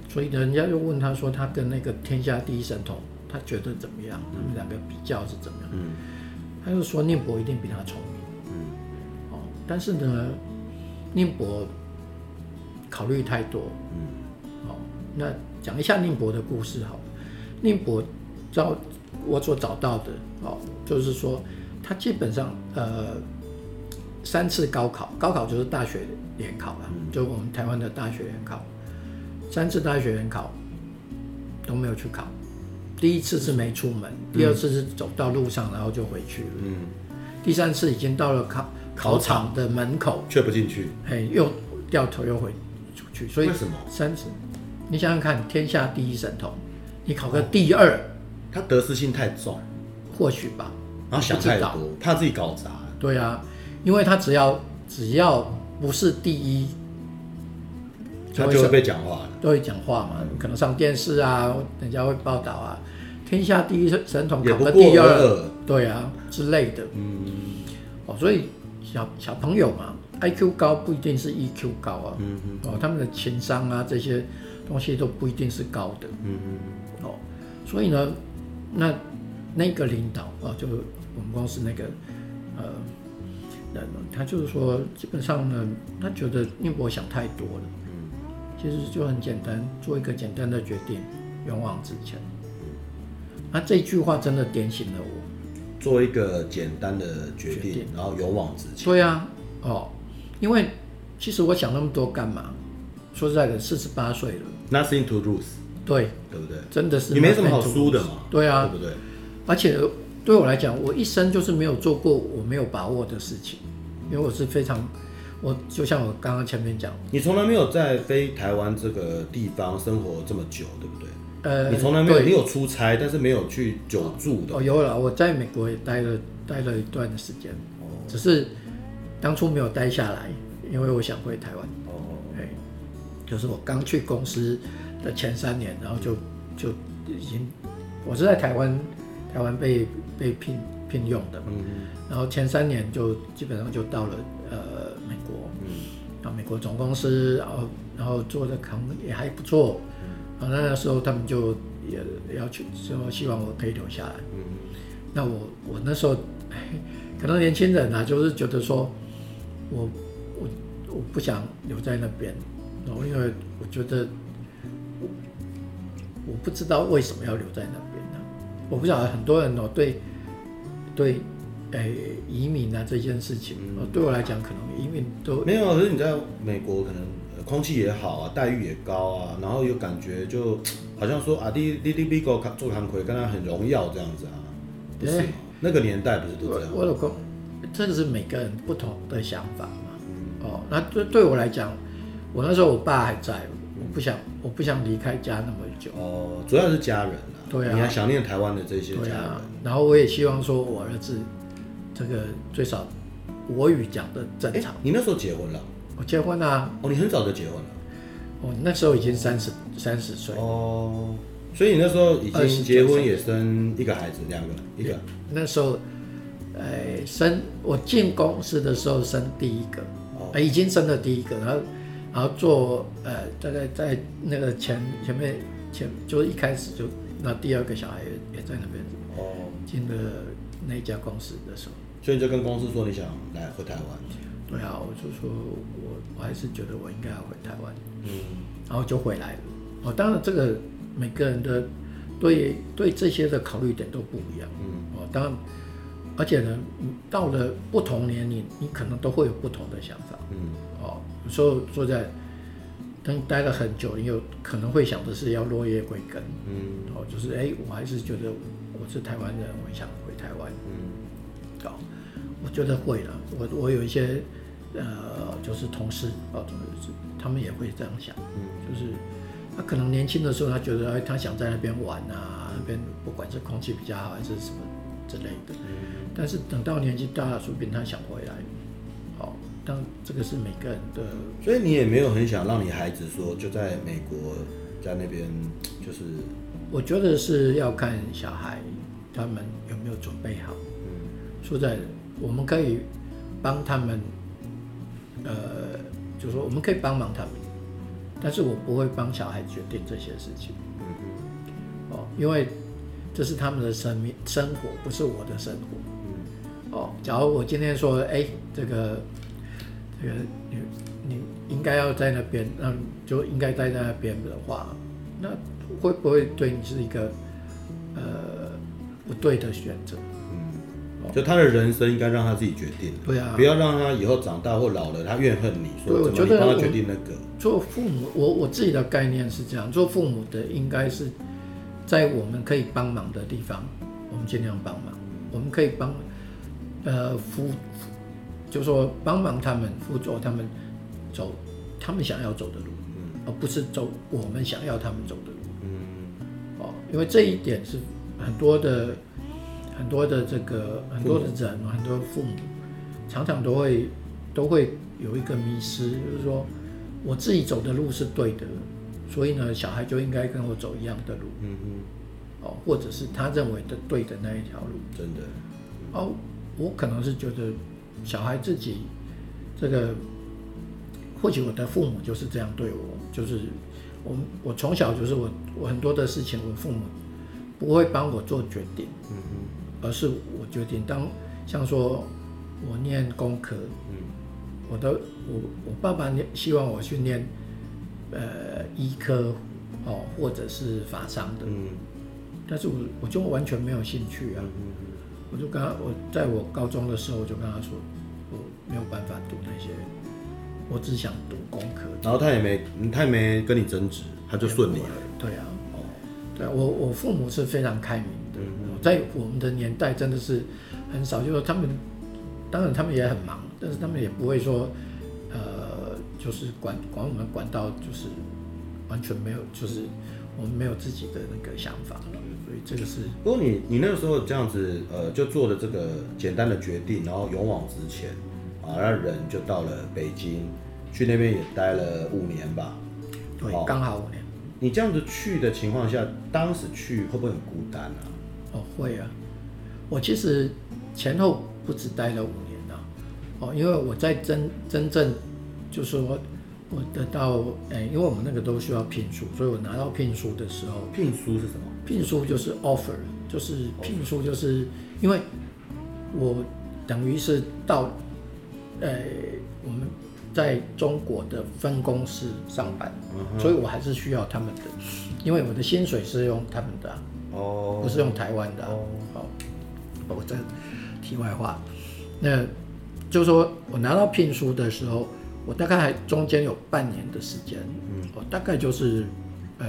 S3: 所以人家就问他说，他跟那个天下第一神童，他觉得怎么样？他们两个比较是怎么样？
S2: 嗯
S3: 他就说宁伯一定比他聪明。
S2: 嗯
S3: 哦，但是呢，宁伯考虑太多。
S2: 嗯，
S3: 哦，那讲一下宁伯的故事好了。宁伯找我所找到的，哦，就是说他基本上呃三次高考，高考就是大学联考了，
S2: 嗯
S3: 就我们台湾的大学联考，三次大学联考都没有去考。第一次是没出门，第二次是走到路上然后就回去了，
S2: 嗯，
S3: 第三次已经到了考考场的门口，
S2: 却不进去，
S3: 嘿，又掉头又回出去，所以
S2: 为什么？
S3: 三次？你想想看，天下第一神童，你考个第二，
S2: 他得失心太重，
S3: 或许吧，
S2: 然后想太多，怕自己搞砸。
S3: 对啊，因为他只要只要不是第一，
S2: 他就会被讲话了。
S3: 都会讲话嘛，可能上电视啊，人家会报道啊，天下第一神童考个第二，对啊之类的。
S2: 嗯，
S3: 哦，所以小小朋友嘛，IQ 高不一定是 EQ 高啊，
S2: 嗯嗯，
S3: 哦，他们的情商啊这些东西都不一定是高的，
S2: 嗯嗯，
S3: 哦，所以呢，那那个领导啊，就我们公司那个呃人，他就是说，基本上呢，他觉得因为我想太多了，嗯，其实就很简单，做一个简单的决定，勇往直前。那这句话真的点醒了我。
S2: 做一个简单的决定，决定然后勇往直前。
S3: 对啊，哦，因为其实我想那么多干嘛？说实在的，四十八岁了
S2: ，Nothing to lose。
S3: 对，
S2: 对不对？
S3: 真的是。
S2: 你没什么好输的嘛。
S3: 对啊，
S2: 对不对？
S3: 而且对我来讲，我一生就是没有做过我没有把握的事情，因为我是非常，我就像我刚刚前面讲，
S2: 你从来没有在非台湾这个地方生活这么久，对不对？
S3: 呃，
S2: 你从来没有，对。你有出差，但是没有去久住的。
S3: 哦，有了，我在美国也待了待了一段的时间，哦，只是当初没有待下来，因为我想回台湾。哦，哎，就是我刚去公司的前三年，然后就就已经，我是在台湾台湾被被聘聘用的，嗯，然后前三年就基本上就到了呃美国，嗯，到美国总公司，然后然后做的可能也还不错。那那时候他们就也要求说希望我可以留下来。嗯，那我我那时候，可能年轻人啊，就是觉得说，我我我不想留在那边，然后因为我觉得我我不知道为什么要留在那边呢？我不晓得很多人哦对对，哎移民啊这件事情，嗯，对我来讲可能移民都
S2: 没有，可是你在美国可能。空气也好啊，待遇也高啊，然后又感觉就好像说啊，你你你美国做康魁，跟他很荣耀这样子啊，不是、欸、那个年代不是都这样？
S3: 我老公，这个是每个人不同的想法嘛。嗯、哦，那对对我来讲，我那时候我爸还在，我不想我不想离开家那么久。
S2: 哦，主要是家人啊。对啊。你还想念台湾的这些家人。啊、然
S3: 后我也希望说我儿子这个最少国语讲的正常、欸。
S2: 你那时候结婚了？
S3: 我结婚啊！
S2: 哦，你很早就结婚了。
S3: 哦，那时候已经三十三十岁。
S2: 哦，所以你那时候已经结婚也生一个孩子，两个，一个。
S3: 那时候，呃，生我进公司的时候生第一个，哦，已经生了第一个，然后，然后做呃，大概在那个前前面前，就是一开始就那第二个小孩也也在那边。哦。进了那家公司的时候。
S2: 所以你就跟公司说你想来回台湾。
S3: 对啊，我就说我我还是觉得我应该要回台湾，嗯，然后就回来了。哦，当然这个每个人的对对这些的考虑点都不一样，嗯，哦，当然，而且呢，到了不同年龄，你可能都会有不同的想法，嗯，哦，有时候坐在等待了很久，你有可能会想的是要落叶归根，嗯，哦，就是哎，我还是觉得我是台湾人，我想回台湾，嗯，好，我觉得会了，我我有一些。呃，就是同事啊，就是他们也会这样想，嗯，就是他可能年轻的时候，他觉得哎，他想在那边玩啊，那边不管是空气比较好还是什么之类的，嗯，但是等到年纪大了，说不定他想回来，好，但这个是每个人的，
S2: 所以你也没有很想让你孩子说就在美国，在那边就是，
S3: 我觉得是要看小孩他们有没有准备好，嗯，说在我们可以帮他们。呃，就说我们可以帮忙他们，但是我不会帮小孩决定这些事情。哦，因为这是他们的生命生活，不是我的生活。嗯。哦，假如我今天说，哎，这个，这个你你应该要在那边，那就应该待在那边的话，那会不会对你是一个呃不对的选择？
S2: 就他的人生应该让他自己决定，
S3: 对啊，
S2: 不要让他以后长大或老了，他怨恨你说怎么你帮他决定那个。
S3: 做父母，我我自己的概念是这样，做父母的应该是在我们可以帮忙的地方，我们尽量帮忙。我们可以帮，呃，辅，就说帮忙他们辅佐他们走他们想要走的路，嗯，而不是走我们想要他们走的路，嗯，哦，因为这一点是很多的。很多的这个很多的人，很多父母常常都会都会有一个迷失，就是说我自己走的路是对的，所以呢，小孩就应该跟我走一样的路。嗯嗯，哦，或者是他认为的对的那一条路。
S2: 真的。
S3: 哦，我可能是觉得小孩自己这个，或许我的父母就是这样对我，就是我我从小就是我我很多的事情，我父母不会帮我做决定，嗯嗯，而是我决定。当像说我念工科，嗯，我的我我爸爸念希望我去念呃医科哦，或者是法商的，嗯，但是我我就完全没有兴趣啊，嗯，我就跟他我在我高中的时候我就跟他说，我没有办法读那些。我只想读工科，
S2: 然后他也没，他也没跟你争执，他就顺你了。
S3: 对啊，哦，对啊，我我父母是非常开明在我们的年代真的是很少，就是他们，当然他们也很忙，但是他们也不会说，呃，就是管管我们管到就是完全没有，就是我们没有自己的那个想法了，所以这个是。
S2: 不过你你那个时候这样子，呃，就做了这个简单的决定，然后勇往直前。啊，那人就到了北京，去那边也待了五年吧。
S3: 对，刚好五年。
S2: 你这样子去的情况下，当时去会不会很孤单啊？
S3: 哦，会啊。我其实前后不止待了五年啊。哦，因为我在真真正就是说我得到，哎、欸，因为我们那个都需要聘书，所以我拿到聘书的时候，
S2: 聘书是什么？
S3: 聘书就是 offer，就是聘书，就是因为我等于是到。呃，我们在中国的分公司上班，嗯、所以我还是需要他们的，因为我的薪水是用他们的，哦，不是用台湾的。哦，好，我这题外话，那就是说我拿到聘书的时候，我大概还中间有半年的时间，嗯，我大概就是，呃，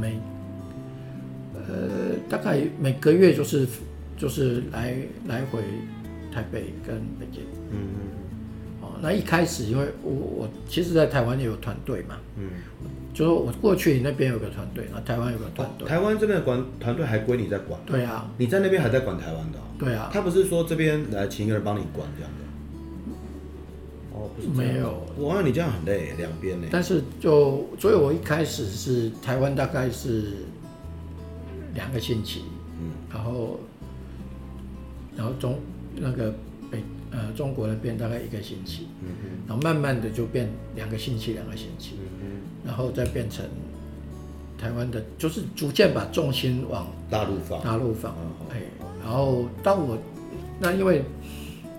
S3: 每，呃，大概每个月就是就是来来回台北跟北京，嗯。那一开始，因为我我其实，在台湾也有团队嘛，嗯，就是我过去那边有个团队，那台湾有个团队，
S2: 台湾这边的管团队还归你在管，
S3: 对啊，
S2: 你在那边还在管台湾的，
S3: 对啊，
S2: 他不是说这边来请一个人帮你管这样的，哦，不是
S3: 没有，
S2: 我看你这样很累，两边呢，
S3: 但是就所以，我一开始是台湾大概是两个星期，嗯，然后然后中那个。呃，中国那边大概一个星期，嗯哼，然后慢慢的就变两个星期，两个星期，嗯哼，然后再变成台湾的，就是逐渐把重心往
S2: 大陆放，
S3: 大陆放，哎，然后到我那因为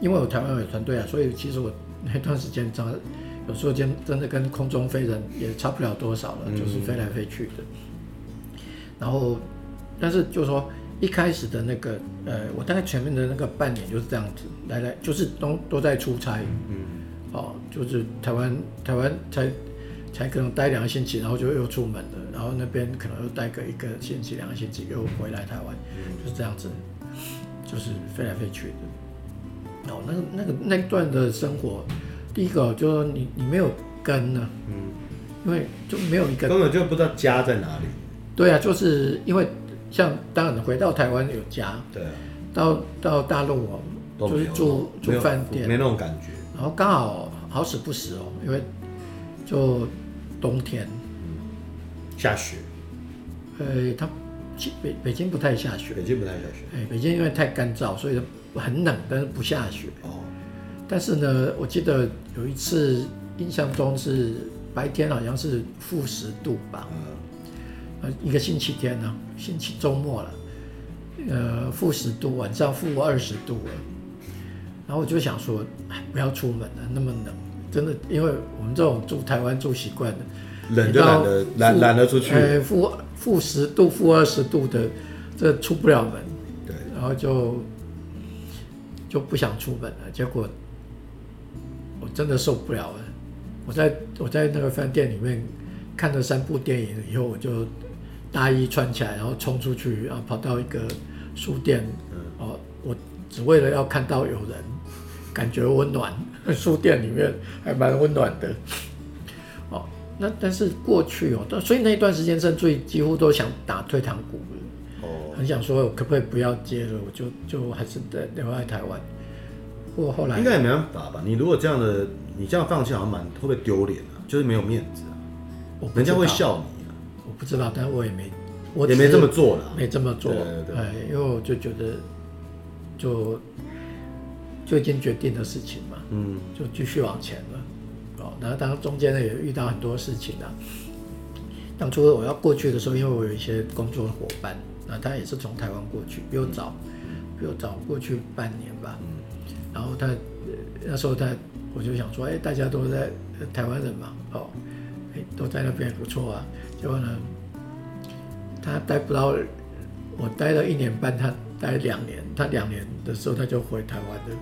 S3: 因为我台湾有团队啊，所以其实我那段时间真有时候真真的跟空中飞人也差不了多少了，嗯、就是飞来飞去的，然后但是就是说。一开始的那个，呃，我大概前面的那个半年就是这样子，来来就是都都在出差，嗯，哦，就是台湾台湾才才可能待两个星期，然后就又出门了，然后那边可能又待个一个星期两个星期，又回来台湾，嗯，就是这样子，就是飞来飞去的。哦，那个那个那段的生活，第一个就是说你你没有根呢，嗯，因为就没有一个根
S2: 本就不知道家在哪里。
S3: 对啊，就是因为。像当然回到台湾有家，对、啊，到到大陆哦，就是住住饭店，
S2: 没那种感觉。
S3: 然后刚好好死不死哦，因为就冬天，
S2: 下雪。
S3: 呃，它北北京不太下雪，
S2: 北京不太下雪。
S3: 哎，北京因为太干燥，所以很冷，但是不下雪。哦。但是呢，我记得有一次印象中是白天好像是负十度吧。嗯一个星期天呢，星期周末了，呃，负十度，晚上负二十度了。然后我就想说，不要出门了，那么冷，真的，因为我们这种住台湾住习惯的，
S2: 冷就懒得懒懒得出去。
S3: 哎，负负十度、负二十度的，这出不了门。对，然后就就不想出门了。结果我真的受不了了。我在我在那个饭店里面看了三部电影以后，我就。大衣穿起来，然后冲出去，然后跑到一个书店，哦，我只为了要看到有人，感觉温暖。书店里面还蛮温暖的，哦，那但是过去哦，所以那一段时间甚至几乎都想打退堂鼓了，哦，很想说可不可以不要接了，我就就还是在留在台湾。不过后来
S2: 应该也没办法吧？你如果这样的，你这样放弃好像蛮会不会丢脸啊？就是没有面子啊，人家会笑你啊。我。
S3: 不知道，但我也没，我
S2: 也没这么做了，
S3: 没这么做，对对对，哎，因为我就觉得，就就已经决定的事情嘛，
S2: 嗯，
S3: 就继续往前了。哦，然后当中间呢也遇到很多事情啊。当初我要过去的时候，因为我有一些工作伙伴，那他也是从台湾过去，比我早，比我早过去半年吧。然后他那时候他，我就想说，哎，大家都在台湾人嘛，哦，哎，都在那边也不错啊。结果呢，他待不到，我待了一年半，他待两年，他两年的时候他就回台湾了。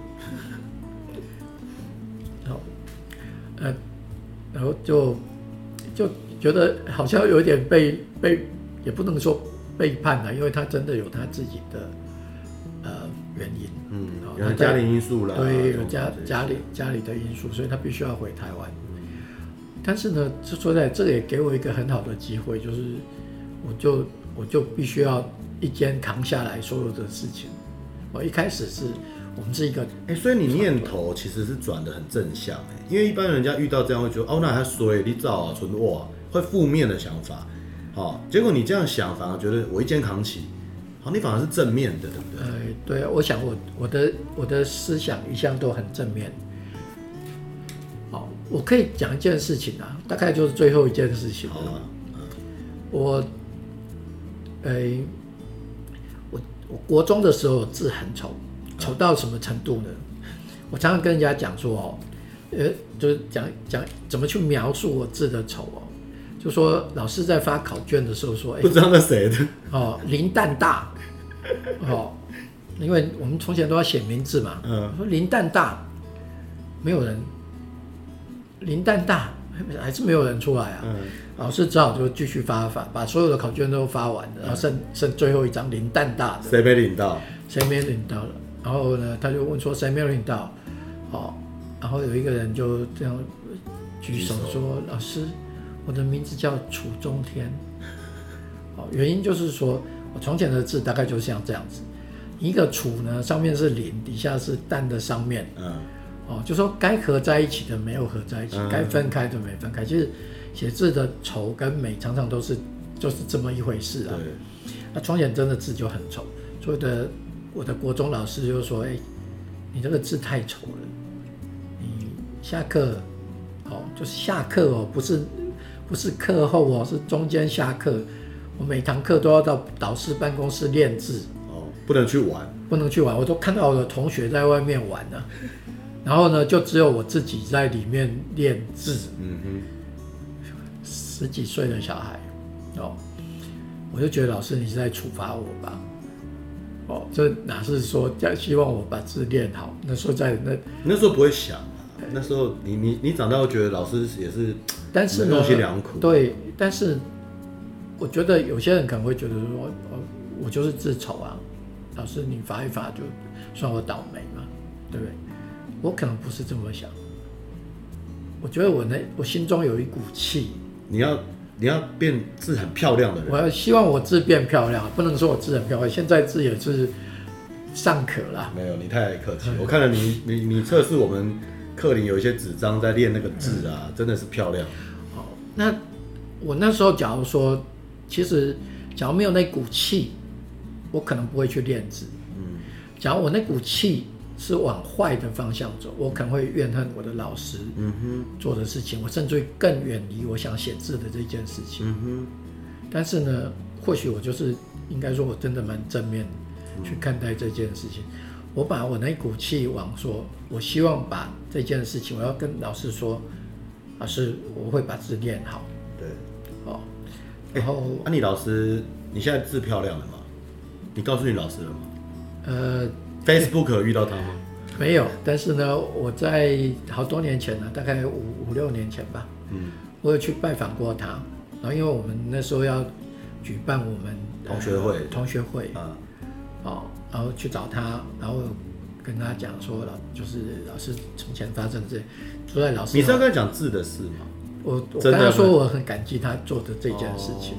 S3: 然后，呃，然后就就。觉得好像有点被被，也不能说背叛了，因为他真的有他自己的呃原因，
S2: 嗯，有家里因素了，
S3: 对，有家家里家里的因素，所以他必须要回台湾。嗯、但是呢，就说在这也给我一个很好的机会，就是我就我就必须要一肩扛下来所有的事情。我一开始是我们是一个，
S2: 哎、欸，所以你念头其实是转的很正向，哎，因为一般人家遇到这样会觉得，哦，那还衰，你造啊，存哇。会负面的想法，好，结果你这样想，反而觉得我一肩扛起，好，你反而是正面的，对不对？
S3: 呃，对啊，我想我我的我的思想一向都很正面。好，我可以讲一件事情啊，大概就是最后一件事情。好啊，我，呃，我我国中的时候字很丑，丑到什么程度呢？我常常跟人家讲说哦，呃，就是讲讲怎么去描述我字的丑哦。就说老师在发考卷的时候说，哎，
S2: 不知道那谁的。
S3: 哦，林蛋大。哦，因为我们从前都要写名字嘛，嗯，说林蛋大，没有人，林蛋大 还是没有人出来啊，嗯，老师只好就继续发发，把所有的考卷都发完了，然后剩剩最后一张零蛋大的，
S2: 谁没领到？
S3: 谁没领到了？然后呢，他就问说谁没有领到？哦，然后有一个人就这样举手说，老师。我的名字叫楚中天，哦，原因就是说我从前的字大概就像这样子，一个楚呢，上面是零，底下是蛋的上面，嗯，哦，就说该合在一起的没有合在一起，该分开的没分开。其实写字的丑跟美常常都是就是这么一回事啊。那窗前真的字就很丑，所以的我的国中老师就说：“哎，你这个字太丑了，你下课，哦，就是下课哦，不是。”不是课后哦，是中间下课，我每堂课都要到导师办公室练字
S2: 哦，不能去玩，
S3: 不能去玩。我都看到我的同学在外面玩呢，然后呢，就只有我自己在里面练字。嗯哼，十几岁的小孩哦，我就觉得老师你是在处罚我吧？哦，这哪是说希望我把字练好？那时候在那
S2: 那时候不会想啊，那时候你你你长大后觉得老师也是。
S3: 但是呢，对，但是我觉得有些人可能会觉得说，我，我就是字丑啊，老师你罚一罚就算我倒霉？我可能不是这么想，我觉得我那我心中有一股气，
S2: 你要你要变字很漂亮的人，
S3: 我要希望我字变漂亮，不能说我字很漂亮，现在字也是尚可啦。
S2: 没有，你太客气，我看了你你你测试我们。课里有一些纸张在练那个字啊，嗯、真的是漂亮。
S3: 好，那我那时候假如说，其实假如没有那股气，我可能不会去练字。嗯，假如我那股气是往坏的方向走，我可能会怨恨我的老师。嗯哼，做的事情，我甚至更远离我想写字的这件事情。嗯哼，但是呢，或许我就是应该说，我真的蛮正面去看待这件事情。嗯我把我那股气往说，我希望把这件事情，我要跟老师说，老师，我会把字练好。
S2: 对，
S3: 哦，然后，
S2: 那、欸啊、你老师，你现在字漂亮了吗？你告诉你老师了吗？
S3: 呃
S2: ，Facebook 遇到他吗？
S3: 没有，但是呢，我在好多年前呢，大概五五六年前吧，嗯，我有去拜访过他，然后因为我们那时候要举办我们
S2: 同学会，
S3: 同学会啊，哦。然后去找他，然后跟他讲说老就是老师从前发生这，住在老师。
S2: 你是要跟他讲字的事吗？
S3: 我我跟他说我很感激他做的这件事情。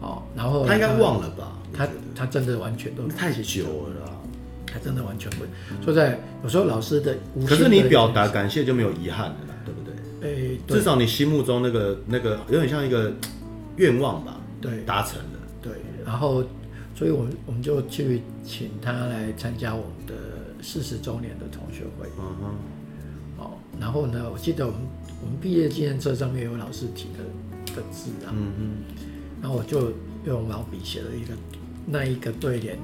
S3: 哦，哦，然后
S2: 他应该忘了吧？
S3: 他他真的完全都
S2: 太久了啦，
S3: 他真的完全不会。说在有时候老师的，
S2: 可是你表达感谢就没有遗憾了啦，对不对？哎，至少你心目中那个那个有点像一个愿望吧？
S3: 对，
S2: 达成了。
S3: 对，然后。所以，我们我们就去请他来参加我们的四十周年的同学会。
S2: 嗯哼。
S3: 哦，然后呢，我记得我们我们毕业纪念册上面有老师提的的字啊。嗯嗯。然后我就用毛笔写了一个那一个对联，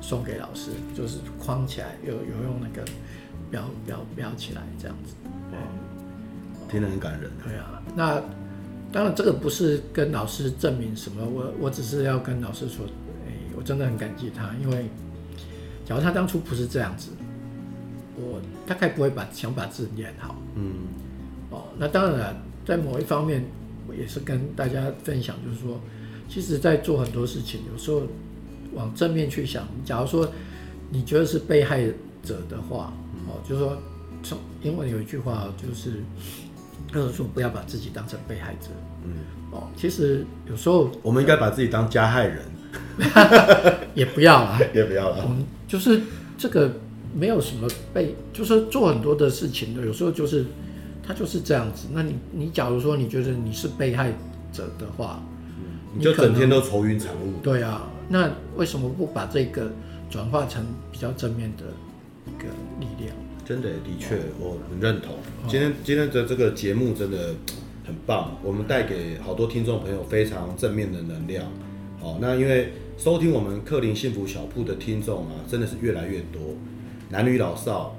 S3: 送给老师，就是框起来，有有用那个标标标起来这样子。嗯。
S2: 听得很感人。
S3: 对啊，那当然这个不是跟老师证明什么，我我只是要跟老师说，哎，我真的很感激他，因为假如他当初不是这样子，我大概不会把想把字念好。嗯。哦，那当然了，在某一方面，我也是跟大家分享，就是说，其实，在做很多事情，有时候往正面去想，假如说你觉得是被害者的话，哦，就是说，从英文有一句话就是。就是说，不要把自己当成被害者。嗯，哦，其实有时候
S2: 我们应该把自己当加害人，
S3: 也不要啊，
S2: 也不要了。
S3: 嗯，就是这个没有什么被，就是做很多的事情的，有时候就是他就是这样子。那你你假如说你觉得你是被害者的话，
S2: 嗯，你就整天都愁云惨雾。
S3: 对啊，那为什么不把这个转化成比较正面的一个力量？
S2: 真的，的确，我很认同。今天今天的这个节目真的很棒，我们带给好多听众朋友非常正面的能量。好，那因为收听我们克林幸福小铺的听众啊，真的是越来越多，男女老少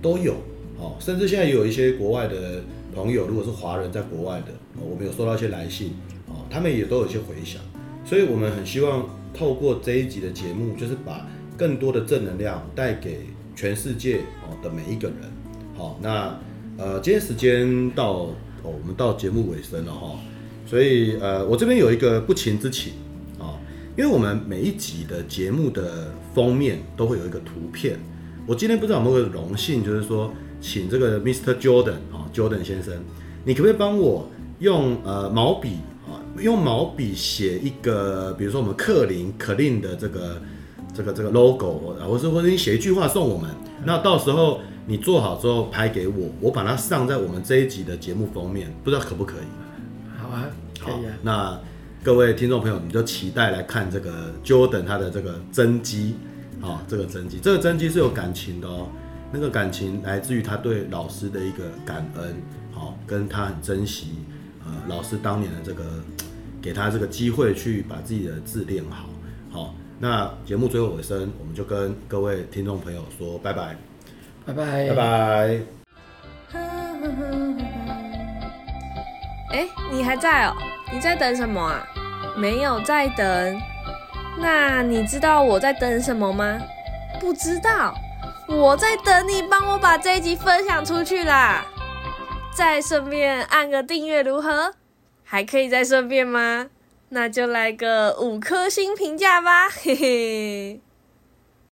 S2: 都有。好，甚至现在也有一些国外的朋友，如果是华人在国外的，我们有收到一些来信，哦，他们也都有一些回响。所以我们很希望透过这一集的节目，就是把更多的正能量带给。全世界哦的每一个人，好，那呃，今天时间到哦，我们到节目尾声了哈，所以呃，我这边有一个不情之请啊，因为我们每一集的节目的封面都会有一个图片，我今天不知道有没有荣幸，就是说请这个 Mr. Jordan 啊，Jordan 先生，你可不可以帮我用呃毛笔，用毛笔写一个，比如说我们克林 Clean 的这个。这个这个 logo，或是或者你写一句话送我们，那到时候你做好之后拍给我，我把它上在我们这一集的节目封面，不知道可不可以？
S3: 好啊，可以啊。
S2: 那各位听众朋友，你就期待来看这个 Jordan 他的这个真迹，啊，这个真机，这个真机是有感情的哦，那个感情来自于他对老师的一个感恩，好，跟他很珍惜，呃，老师当年的这个给他这个机会去把自己的字练好，好。那节目最后尾声，我们就跟各位听众朋友说拜拜，
S3: 拜拜，
S2: 拜拜。
S4: 哎，你还在哦？你在等什么啊？没有在等。那你知道我在等什么吗？不知道。我在等你帮我把这一集分享出去啦，再顺便按个订阅如何？还可以再顺便吗？那就来个五颗星评价吧，嘿嘿。